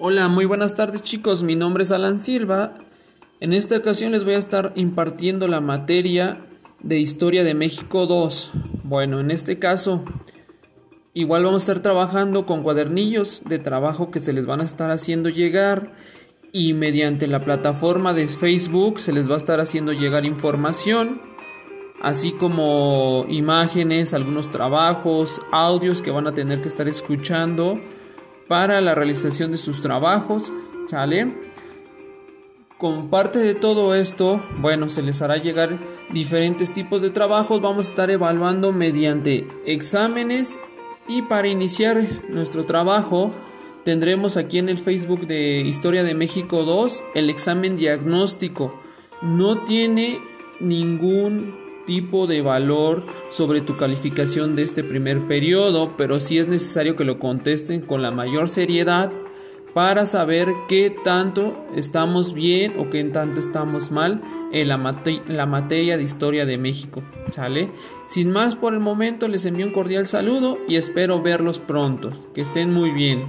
Hola, muy buenas tardes chicos, mi nombre es Alan Silva. En esta ocasión les voy a estar impartiendo la materia de Historia de México 2. Bueno, en este caso, igual vamos a estar trabajando con cuadernillos de trabajo que se les van a estar haciendo llegar y mediante la plataforma de Facebook se les va a estar haciendo llegar información, así como imágenes, algunos trabajos, audios que van a tener que estar escuchando para la realización de sus trabajos, ¿sale? Como parte de todo esto, bueno, se les hará llegar diferentes tipos de trabajos, vamos a estar evaluando mediante exámenes y para iniciar nuestro trabajo tendremos aquí en el Facebook de Historia de México 2 el examen diagnóstico. No tiene ningún tipo de valor sobre tu calificación de este primer periodo, pero sí es necesario que lo contesten con la mayor seriedad para saber qué tanto estamos bien o qué tanto estamos mal en la, la materia de historia de México. ¿Sale? Sin más por el momento les envío un cordial saludo y espero verlos pronto. Que estén muy bien.